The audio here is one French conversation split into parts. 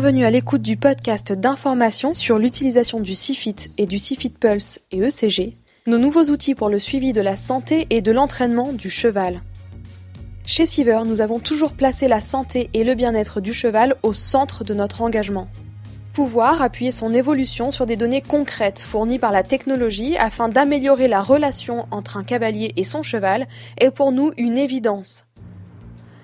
Bienvenue à l'écoute du podcast d'information sur l'utilisation du CIFIT et du CIFIT Pulse et ECG, nos nouveaux outils pour le suivi de la santé et de l'entraînement du cheval. Chez Siever, nous avons toujours placé la santé et le bien-être du cheval au centre de notre engagement. Pouvoir appuyer son évolution sur des données concrètes fournies par la technologie afin d'améliorer la relation entre un cavalier et son cheval est pour nous une évidence.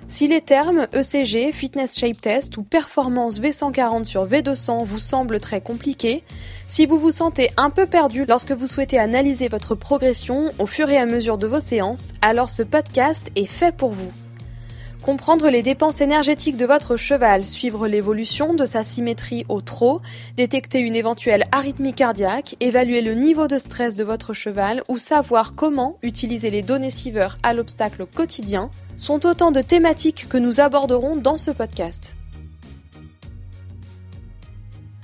Si les termes ECG, Fitness Shape Test ou Performance V140 sur V200 vous semblent très compliqués, si vous vous sentez un peu perdu lorsque vous souhaitez analyser votre progression au fur et à mesure de vos séances, alors ce podcast est fait pour vous. Comprendre les dépenses énergétiques de votre cheval, suivre l'évolution de sa symétrie au trot, détecter une éventuelle arythmie cardiaque, évaluer le niveau de stress de votre cheval ou savoir comment utiliser les données Siever à l'obstacle quotidien, sont autant de thématiques que nous aborderons dans ce podcast.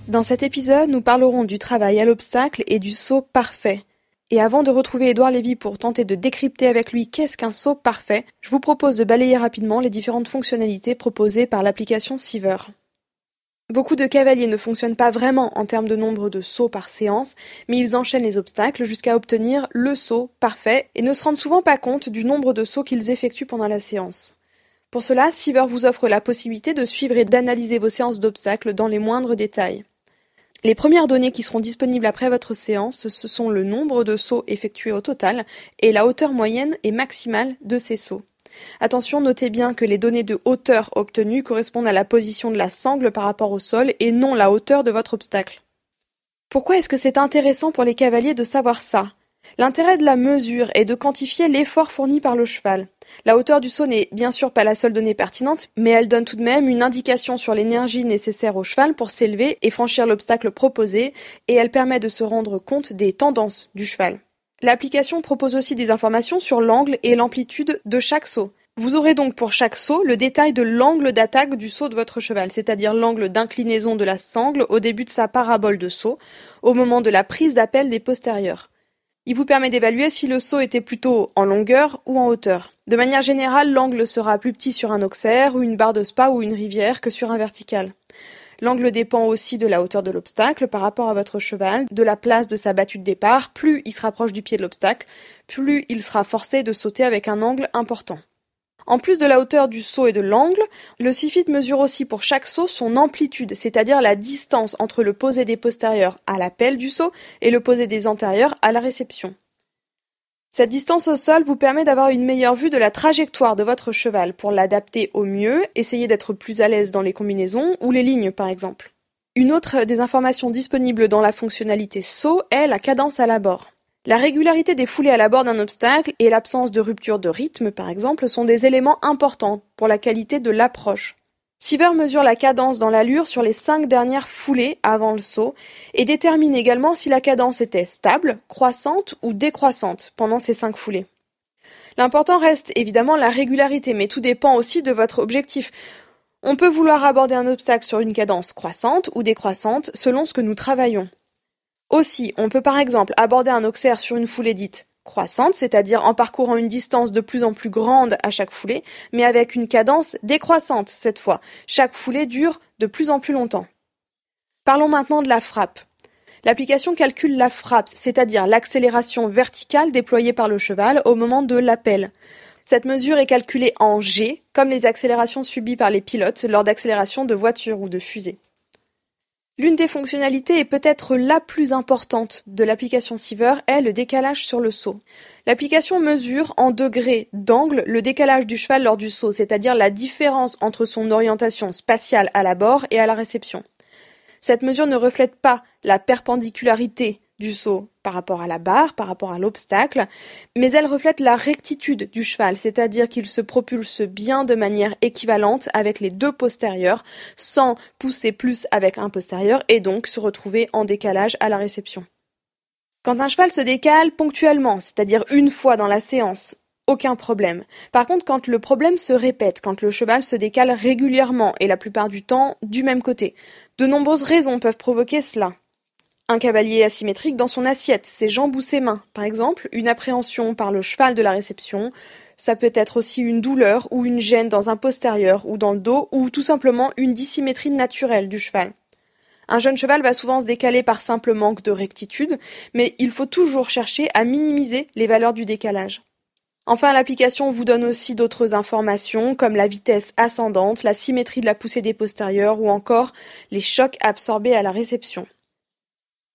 Dans cet épisode, nous parlerons du travail à l'obstacle et du saut parfait. Et avant de retrouver Édouard Lévy pour tenter de décrypter avec lui qu'est-ce qu'un saut parfait, je vous propose de balayer rapidement les différentes fonctionnalités proposées par l'application Siever. Beaucoup de cavaliers ne fonctionnent pas vraiment en termes de nombre de sauts par séance, mais ils enchaînent les obstacles jusqu'à obtenir le saut parfait et ne se rendent souvent pas compte du nombre de sauts qu'ils effectuent pendant la séance. Pour cela, Siever vous offre la possibilité de suivre et d'analyser vos séances d'obstacles dans les moindres détails. Les premières données qui seront disponibles après votre séance, ce sont le nombre de sauts effectués au total et la hauteur moyenne et maximale de ces sauts. Attention, notez bien que les données de hauteur obtenues correspondent à la position de la sangle par rapport au sol et non la hauteur de votre obstacle. Pourquoi est-ce que c'est intéressant pour les cavaliers de savoir ça? L'intérêt de la mesure est de quantifier l'effort fourni par le cheval. La hauteur du saut n'est bien sûr pas la seule donnée pertinente, mais elle donne tout de même une indication sur l'énergie nécessaire au cheval pour s'élever et franchir l'obstacle proposé, et elle permet de se rendre compte des tendances du cheval. L'application propose aussi des informations sur l'angle et l'amplitude de chaque saut. Vous aurez donc pour chaque saut le détail de l'angle d'attaque du saut de votre cheval, c'est-à-dire l'angle d'inclinaison de la sangle au début de sa parabole de saut, au moment de la prise d'appel des postérieurs. Il vous permet d'évaluer si le saut était plutôt en longueur ou en hauteur. De manière générale, l'angle sera plus petit sur un auxerre ou une barre de spa ou une rivière que sur un vertical. L'angle dépend aussi de la hauteur de l'obstacle par rapport à votre cheval, de la place de sa battue de départ. Plus il se rapproche du pied de l'obstacle, plus il sera forcé de sauter avec un angle important. En plus de la hauteur du saut et de l'angle, le CIFIT mesure aussi pour chaque saut son amplitude, c'est-à-dire la distance entre le posé des postérieurs à l'appel du saut et le posé des antérieurs à la réception. Cette distance au sol vous permet d'avoir une meilleure vue de la trajectoire de votre cheval pour l'adapter au mieux, essayer d'être plus à l'aise dans les combinaisons ou les lignes par exemple. Une autre des informations disponibles dans la fonctionnalité saut est la cadence à la bord. La régularité des foulées à la bord d'un obstacle et l'absence de rupture de rythme par exemple sont des éléments importants pour la qualité de l'approche. Siever mesure la cadence dans l'allure sur les cinq dernières foulées avant le saut et détermine également si la cadence était stable, croissante ou décroissante pendant ces cinq foulées. L'important reste évidemment la régularité, mais tout dépend aussi de votre objectif. On peut vouloir aborder un obstacle sur une cadence croissante ou décroissante selon ce que nous travaillons. Aussi, on peut par exemple aborder un auxerre sur une foulée dite croissante, c'est-à-dire en parcourant une distance de plus en plus grande à chaque foulée, mais avec une cadence décroissante cette fois. Chaque foulée dure de plus en plus longtemps. Parlons maintenant de la frappe. L'application calcule la frappe, c'est-à-dire l'accélération verticale déployée par le cheval au moment de l'appel. Cette mesure est calculée en G, comme les accélérations subies par les pilotes lors d'accélération de voiture ou de fusée. L'une des fonctionnalités et peut-être la plus importante de l'application Siever est le décalage sur le saut. L'application mesure en degrés d'angle le décalage du cheval lors du saut, c'est-à-dire la différence entre son orientation spatiale à la bord et à la réception. Cette mesure ne reflète pas la perpendicularité du saut par rapport à la barre, par rapport à l'obstacle, mais elle reflète la rectitude du cheval, c'est-à-dire qu'il se propulse bien de manière équivalente avec les deux postérieurs, sans pousser plus avec un postérieur et donc se retrouver en décalage à la réception. Quand un cheval se décale ponctuellement, c'est-à-dire une fois dans la séance, aucun problème. Par contre, quand le problème se répète, quand le cheval se décale régulièrement et la plupart du temps du même côté, de nombreuses raisons peuvent provoquer cela. Un cavalier asymétrique dans son assiette, ses jambes ou ses mains, par exemple, une appréhension par le cheval de la réception, ça peut être aussi une douleur ou une gêne dans un postérieur ou dans le dos, ou tout simplement une dissymétrie naturelle du cheval. Un jeune cheval va souvent se décaler par simple manque de rectitude, mais il faut toujours chercher à minimiser les valeurs du décalage. Enfin, l'application vous donne aussi d'autres informations comme la vitesse ascendante, la symétrie de la poussée des postérieurs ou encore les chocs absorbés à la réception.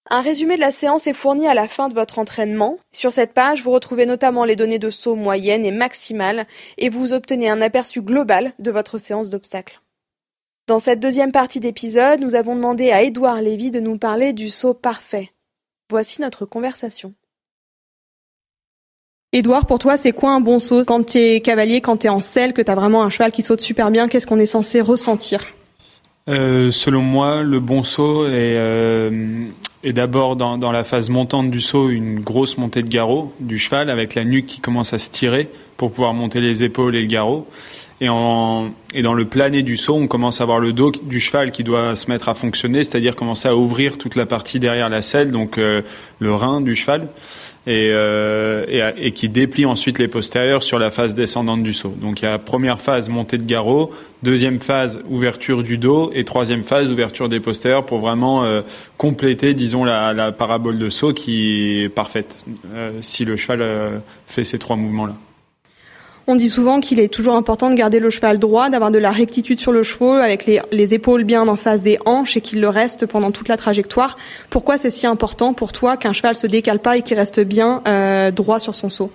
Un résumé de la séance est fourni à la fin de votre entraînement. Sur cette page, vous retrouvez notamment les données de saut moyennes et maximales et vous obtenez un aperçu global de votre séance d'obstacles. Dans cette deuxième partie d'épisode, nous avons demandé à Édouard Lévy de nous parler du saut parfait. Voici notre conversation. Édouard, pour toi, c'est quoi un bon saut Quand tu es cavalier, quand tu es en selle, que tu as vraiment un cheval qui saute super bien, qu'est-ce qu'on est censé ressentir? Euh, Selon moi, le bon saut est, euh, est d'abord dans, dans, la phase montante du saut une grosse montée de garrot du cheval avec la nuque qui commence à se tirer pour pouvoir monter les épaules et le garrot. Et, en, et dans le plané du saut, on commence à voir le dos du cheval qui doit se mettre à fonctionner, c'est-à-dire commencer à ouvrir toute la partie derrière la selle, donc euh, le rein du cheval, et, euh, et, qui déplie ensuite les postérieurs sur la phase descendante du saut. Donc il y a première phase montée de garrot, deuxième phase ouverture du dos et troisième phase ouverture des postérieurs pour vraiment euh, compléter, disons, la, la, parabole de saut qui est parfaite euh, si le cheval euh, fait ces trois mouvements-là. On dit souvent qu'il est toujours important de garder le cheval droit, d'avoir de la rectitude sur le chevaux, avec les, les épaules bien en face des hanches et qu'il le reste pendant toute la trajectoire. Pourquoi c'est si important pour toi qu'un cheval se décale pas et qu'il reste bien euh, droit sur son saut?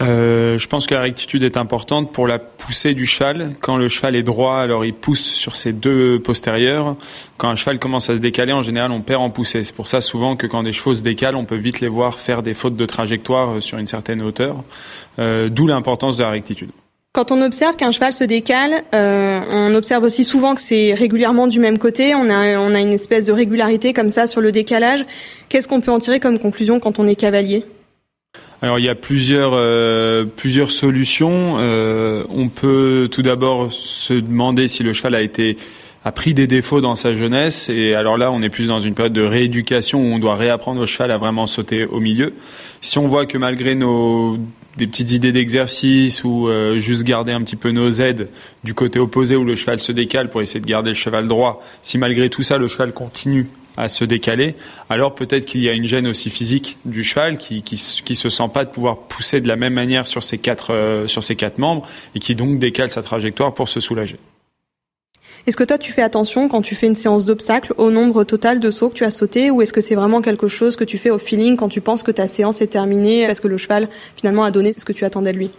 Euh, je pense que la rectitude est importante pour la poussée du cheval. Quand le cheval est droit, alors il pousse sur ses deux postérieurs. Quand un cheval commence à se décaler, en général, on perd en poussée. C'est pour ça souvent que quand des chevaux se décalent, on peut vite les voir faire des fautes de trajectoire euh, sur une certaine hauteur. Euh, D'où l'importance de la rectitude. Quand on observe qu'un cheval se décale, euh, on observe aussi souvent que c'est régulièrement du même côté. On a, on a une espèce de régularité comme ça sur le décalage. Qu'est-ce qu'on peut en tirer comme conclusion quand on est cavalier? Alors il y a plusieurs euh, plusieurs solutions. Euh, on peut tout d'abord se demander si le cheval a été a pris des défauts dans sa jeunesse et alors là on est plus dans une période de rééducation où on doit réapprendre au cheval à vraiment sauter au milieu. Si on voit que malgré nos des petites idées d'exercice ou euh, juste garder un petit peu nos aides du côté opposé où le cheval se décale pour essayer de garder le cheval droit, si malgré tout ça le cheval continue à se décaler, alors peut-être qu'il y a une gêne aussi physique du cheval qui, qui, qui se sent pas de pouvoir pousser de la même manière sur ses quatre euh, sur ses quatre membres et qui donc décale sa trajectoire pour se soulager. Est-ce que toi tu fais attention quand tu fais une séance d'obstacles au nombre total de sauts que tu as sauté ou est-ce que c'est vraiment quelque chose que tu fais au feeling quand tu penses que ta séance est terminée parce que le cheval finalement a donné ce que tu attendais de lui?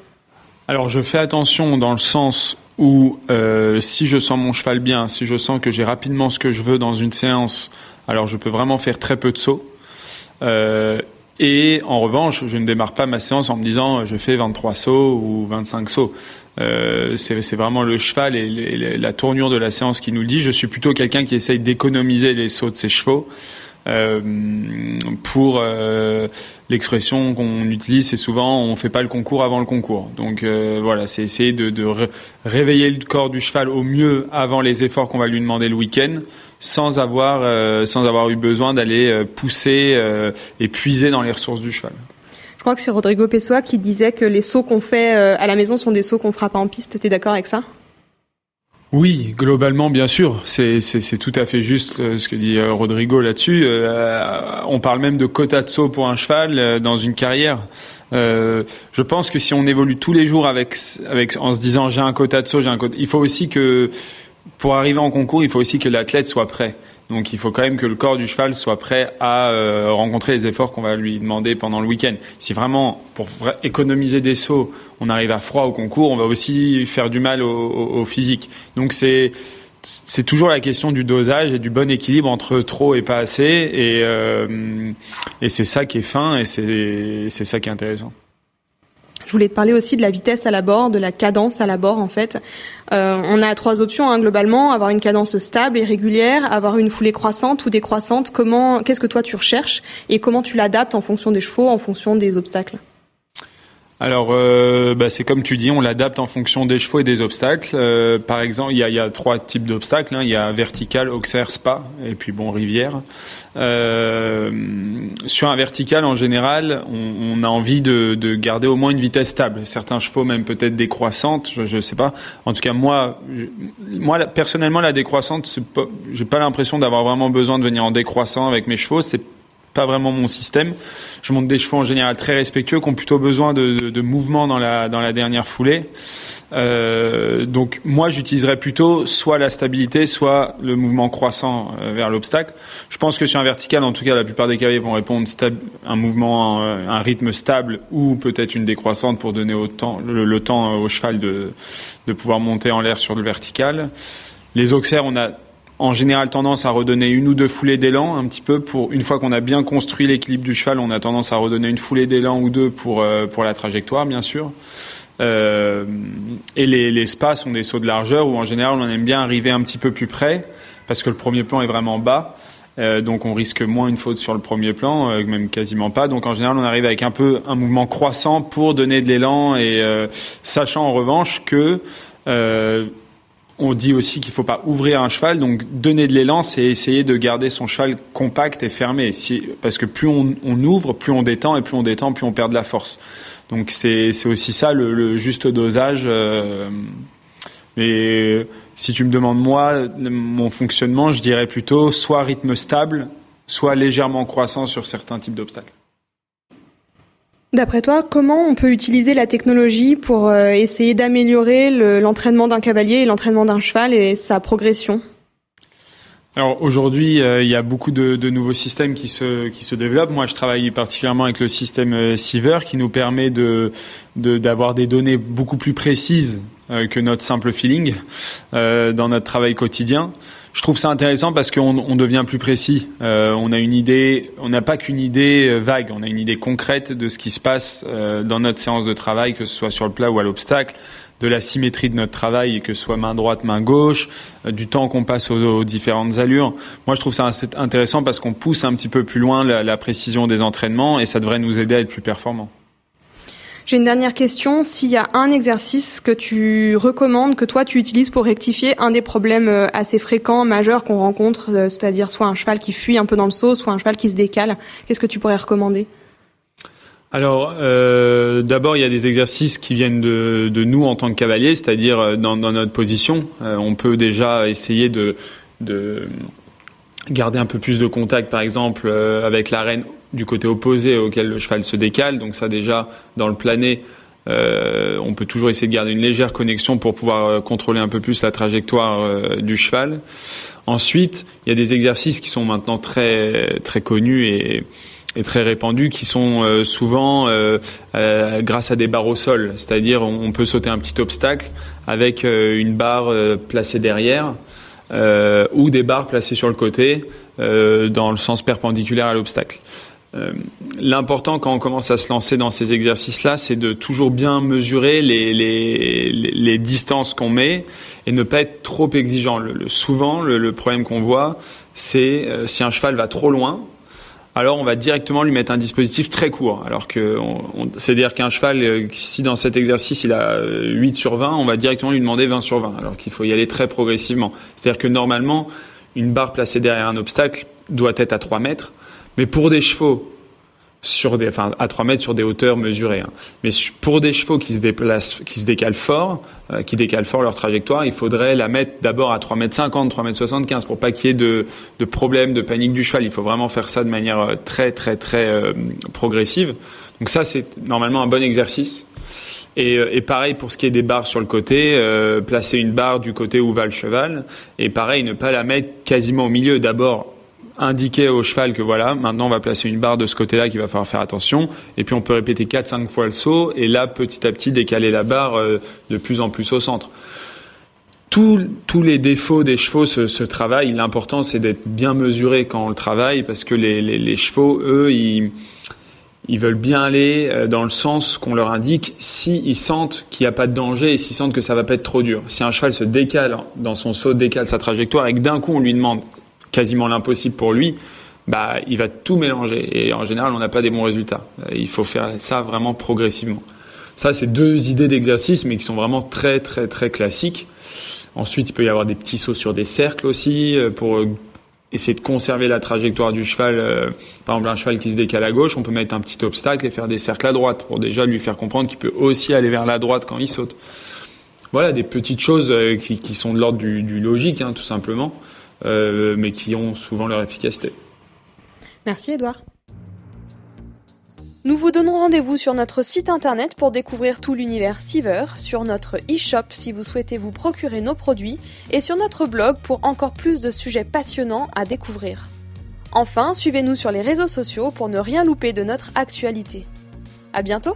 Alors je fais attention dans le sens où euh, si je sens mon cheval bien, si je sens que j'ai rapidement ce que je veux dans une séance, alors je peux vraiment faire très peu de sauts. Euh, et en revanche, je ne démarre pas ma séance en me disant je fais 23 sauts ou 25 sauts. Euh, c'est vraiment le cheval et, la tournure de la séance qui nous le dit. Je suis plutôt quelqu'un qui essaye d'économiser les sauts de ses chevaux. Euh, pour euh, l'expression qu'on utilise, c'est souvent on fait pas le concours avant le concours. Donc euh, voilà, c'est essayer de, de réveiller le corps du cheval au mieux avant les efforts qu'on va lui demander le week-end, sans avoir sans avoir eu besoin d'aller pousser et puiser dans les ressources du cheval. Je crois que c'est Rodrigo Pessoa qui disait que les sauts qu'on fait à la maison sont des sauts qu'on fera pas en piste. T'es d'accord avec ça? Oui, globalement, bien sûr, c'est tout à fait juste euh, ce que dit euh, Rodrigo là-dessus. Euh, on parle même de quota de saut pour un cheval dans une carrière. je pense que si on évolue tous les jours avec, avec en se disant j'ai un quota de saut, j'ai un quota, il faut aussi que pour arriver en concours, il faut aussi que l'athlète soit prêt. Donc il faut quand même que le corps du cheval soit prêt à euh, rencontrer les efforts qu'on va lui demander pendant le week-end. Si vraiment, pour économiser des sauts, on arrive à froid au concours, on va aussi faire du mal au, physique. Donc c'est c'est toujours la question du dosage et du bon équilibre entre trop et pas assez, et, euh, et c'est ça qui est fin et c'est ça qui est intéressant. Je voulais te parler aussi de la vitesse à la bord, de la cadence à la bord en fait. Euh, on a trois options hein, globalement avoir une cadence stable et régulière, avoir une foulée croissante ou décroissante. Comment, qu'est-ce que toi tu recherches et comment tu l'adaptes en fonction des chevaux, en fonction des obstacles? Alors, euh, bah, c'est comme tu dis, on l'adapte en fonction des chevaux et des obstacles. Euh, par exemple, il y a, y a, trois types d'obstacles. Hein. Il y a vertical, auxerre, spa, et puis bon, rivière. Euh, sur un vertical, en général, on, on a envie de, de, garder au moins une vitesse stable. Certains chevaux, même peut-être décroissante, je ne sais pas. En tout cas, moi, moi personnellement, la décroissante, j'ai pas l'impression d'avoir vraiment besoin de venir en décroissant avec mes chevaux. Pas vraiment mon système. Je monte des chevaux en général très respectueux qui ont plutôt besoin de, de, de mouvement dans la, dans la dernière foulée. Euh, donc moi j'utiliserais plutôt soit la stabilité, soit le mouvement croissant euh, vers l'obstacle. Je pense que sur un vertical, en tout cas la plupart des cavaliers vont répondre un mouvement, un, un, rythme stable ou peut-être une décroissante pour donner autant, le, le temps au cheval de, de pouvoir monter en l'air sur le vertical. Les auxerres, on a en général tendance à redonner une ou deux foulées d'élan un petit peu pour une fois qu'on a bien construit l'équilibre du cheval, on a tendance à redonner une foulée d'élan ou deux pour euh, la trajectoire bien sûr. Euh, et les, les spas sont des sauts de largeur où en général on aime bien arriver un petit peu plus près parce que le premier plan est vraiment bas. Euh, donc on risque moins une faute sur le premier plan, même quasiment pas. Donc en général on arrive avec un peu un mouvement croissant pour donner de l'élan et sachant en revanche que on dit aussi qu'il ne faut pas ouvrir un cheval, donc donner de l'élan, c'est essayer de garder son cheval compact et fermé. Si, parce que plus on, ouvre, plus on détend, et plus on détend, plus on perd de la force. Donc c'est aussi ça le, le juste dosage. Euh, mais si tu me demandes moi, mon fonctionnement, je dirais plutôt soit rythme stable, soit légèrement croissant sur certains types d'obstacles. D'après toi, comment on peut utiliser la technologie pour euh, essayer d'améliorer l'entraînement d'un cavalier et l'entraînement d'un cheval et sa progression? Alors aujourd'hui, euh, il y a beaucoup de, nouveaux systèmes qui se développent. Moi, je travaille particulièrement avec le système euh, Siever qui nous permet d'avoir des données beaucoup plus précises que notre simple feeling euh, dans notre travail quotidien. Je trouve ça intéressant parce qu'on on devient plus précis. Euh, on a une idée, on n'a pas qu'une idée vague, on a une idée concrète de ce qui se passe dans notre séance de travail, que ce soit sur le plat ou à l'obstacle, de la symétrie de notre travail, que ce soit main droite, main gauche, du temps qu'on passe aux, différentes allures. Moi, je trouve ça intéressant parce qu'on pousse un petit peu plus loin la précision des entraînements et ça devrait nous aider à être plus performants. J'ai une dernière question. S'il y a un exercice que tu recommandes, que toi tu utilises pour rectifier un des problèmes euh, assez fréquents, majeurs qu'on rencontre, euh, c'est-à-dire soit un cheval qui fuit un peu dans le saut, soit un cheval qui se décale, qu'est-ce que tu pourrais recommander? Alors, euh, d'abord, il y a des exercices qui viennent de, nous en tant que cavaliers, c'est-à-dire dans, notre position. On peut déjà essayer de, garder un peu plus de contact, par exemple, euh, avec l'arène du côté opposé auquel le cheval se décale. Donc ça déjà, dans le plané, euh, on peut toujours essayer de garder une légère connexion pour pouvoir euh, contrôler un peu plus la trajectoire euh, du cheval. Ensuite, il y a des exercices qui sont maintenant très très connus et, et très répandus, qui sont euh, souvent grâce à des barres au sol. C'est-à-dire, on, peut sauter un petit obstacle avec une barre placée derrière. Ou des barres placées sur le côté dans le sens perpendiculaire à l'obstacle. Euh, L'important quand on commence à se lancer dans ces exercices-là, c'est de toujours bien mesurer les, distances qu'on met et ne pas être trop exigeant. Souvent, le, problème qu'on voit, c'est euh, si un cheval va trop loin, alors on va directement lui mettre un dispositif très court. Alors que c'est-à-dire qu'un cheval, euh, si dans cet exercice il a 8 sur 20, on va directement lui demander 20 sur 20, alors qu'il faut y aller très progressivement. C'est-à-dire que normalement, une barre placée derrière un obstacle doit être à 3 mètres. Mais pour des chevaux sur des, enfin, à 3 mètres sur des hauteurs mesurées. Hein. Mais pour des chevaux qui se déplacent, qui se décalent fort, euh, qui décalent fort leur trajectoire, il faudrait la mettre d'abord à 3 mètres 50, 3 mètres 75 pour pas qu'il y ait de, de problème, de panique du cheval. Il faut vraiment faire ça de manière euh, très, très, très euh, progressive. Donc ça, c'est normalement un bon exercice. Et, euh, et, pareil pour ce qui est des barres sur le côté, euh, placer une barre du côté où va le cheval. Et pareil, ne pas la mettre quasiment au milieu. D'abord indiquer au cheval que voilà, maintenant on va placer une barre de ce côté-là qu'il va falloir faire attention, et puis on peut répéter 4-5 fois le saut, et là petit à petit décaler la barre euh, de plus en plus au centre. Tous, tous les défauts des chevaux se, travaillent. L'important c'est d'être bien mesuré quand on le travaille, parce que les, chevaux, eux, ils, veulent bien aller euh, dans le sens qu'on leur indique s'ils ils sentent qu'il n'y a pas de danger et s'ils sentent que ça va pas être trop dur. Si un cheval se décale dans son saut, décale sa trajectoire et que d'un coup on lui demande quasiment l'impossible pour lui, bah, il va tout mélanger. Et en général, on n'a pas des bons résultats. Il faut faire ça vraiment progressivement. Ça, c'est deux idées d'exercice, mais qui sont vraiment très, très, très classiques. Ensuite, il peut y avoir des petits sauts sur des cercles aussi euh, pour euh, essayer de conserver la trajectoire du cheval. Euh, par exemple, un cheval qui se décale à gauche, on peut mettre un petit obstacle et faire des cercles à droite pour déjà lui faire comprendre qu'il peut aussi aller vers la droite quand il saute. Voilà, des petites choses qui, sont de l'ordre du, logique, hein, tout simplement, mais qui ont souvent leur efficacité. Merci Edouard. Nous vous donnons rendez-vous sur notre site internet pour découvrir tout l'univers Siver, sur notre e-shop si vous souhaitez vous procurer nos produits et sur notre blog pour encore plus de sujets passionnants à découvrir. Enfin, suivez-nous sur les réseaux sociaux pour ne rien louper de notre actualité. À bientôt!